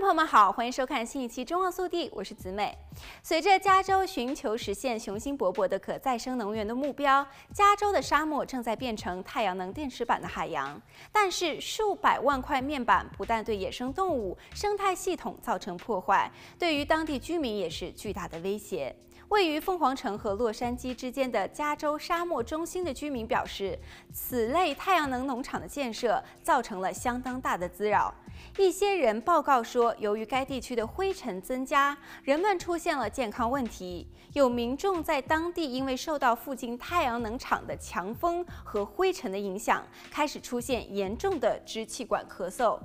朋友们好，欢迎收看新一期《中澳速递》，我是子美。随着加州寻求实现雄心勃勃的可再生能源的目标，加州的沙漠正在变成太阳能电池板的海洋。但是，数百万块面板不但对野生动物、生态系统造成破坏，对于当地居民也是巨大的威胁。位于凤凰城和洛杉矶之间的加州沙漠中心的居民表示，此类太阳能农场的建设造成了相当大的滋扰。一些人报告说，由于该地区的灰尘增加，人们出现了健康问题。有民众在当地因为受到附近太阳能厂的强风和灰尘的影响，开始出现严重的支气管咳嗽，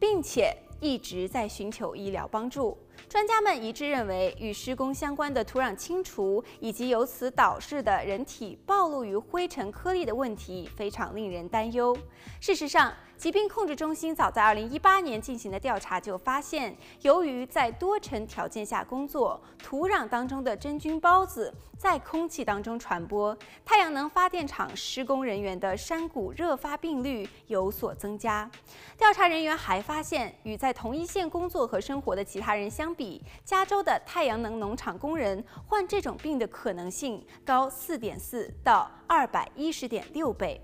并且一直在寻求医疗帮助。专家们一致认为，与施工相关的土壤清除以及由此导致的人体暴露于灰尘颗粒的问题非常令人担忧。事实上，疾病控制中心早在2018年进行的调查就发现，由于在多尘条件下工作，土壤当中的真菌孢子在空气当中传播，太阳能发电厂施工人员的山谷热发病率有所增加。调查人员还发现，与在同一线工作和生活的其他人相比，加州的太阳能农场工人患这种病的可能性高4.4到210.6倍。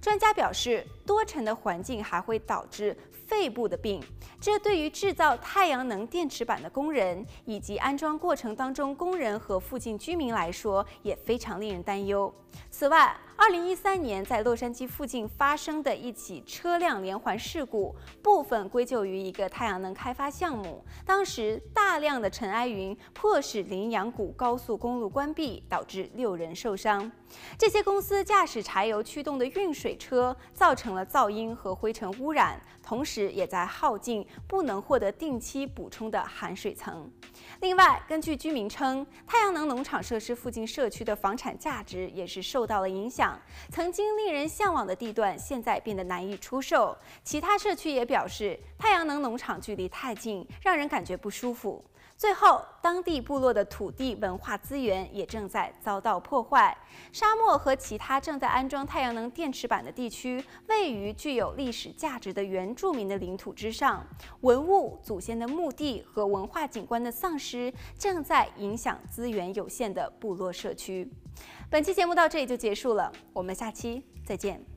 专家表示，多尘的环境还会导致肺部的病，这对于制造太阳能电池板的工人以及安装过程当中工人和附近居民来说也非常令人担忧。此外，二零一三年在洛杉矶附近发生的一起车辆连环事故，部分归咎于一个太阳能开发项目。当时大量的尘埃云迫使羚羊谷高速公路关闭，导致六人受伤。这些公司驾驶柴油驱动的运水车，造成了噪音和灰尘污染，同时也在耗尽不能获得定期补充的含水层。另外，根据居民称，太阳能农场设施附近社区的房产价值也是受到了影响曾经令人向往的地段，现在变得难以出售。其他社区也表示，太阳能农场距离太近，让人感觉不舒服。最后，当地部落的土地文化资源也正在遭到破坏。沙漠和其他正在安装太阳能电池板的地区，位于具有历史价值的原住民的领土之上，文物、祖先的墓地和文化景观的丧失，正在影响资源有限的部落社区。本期节目到这里就结束了，我们下期再见。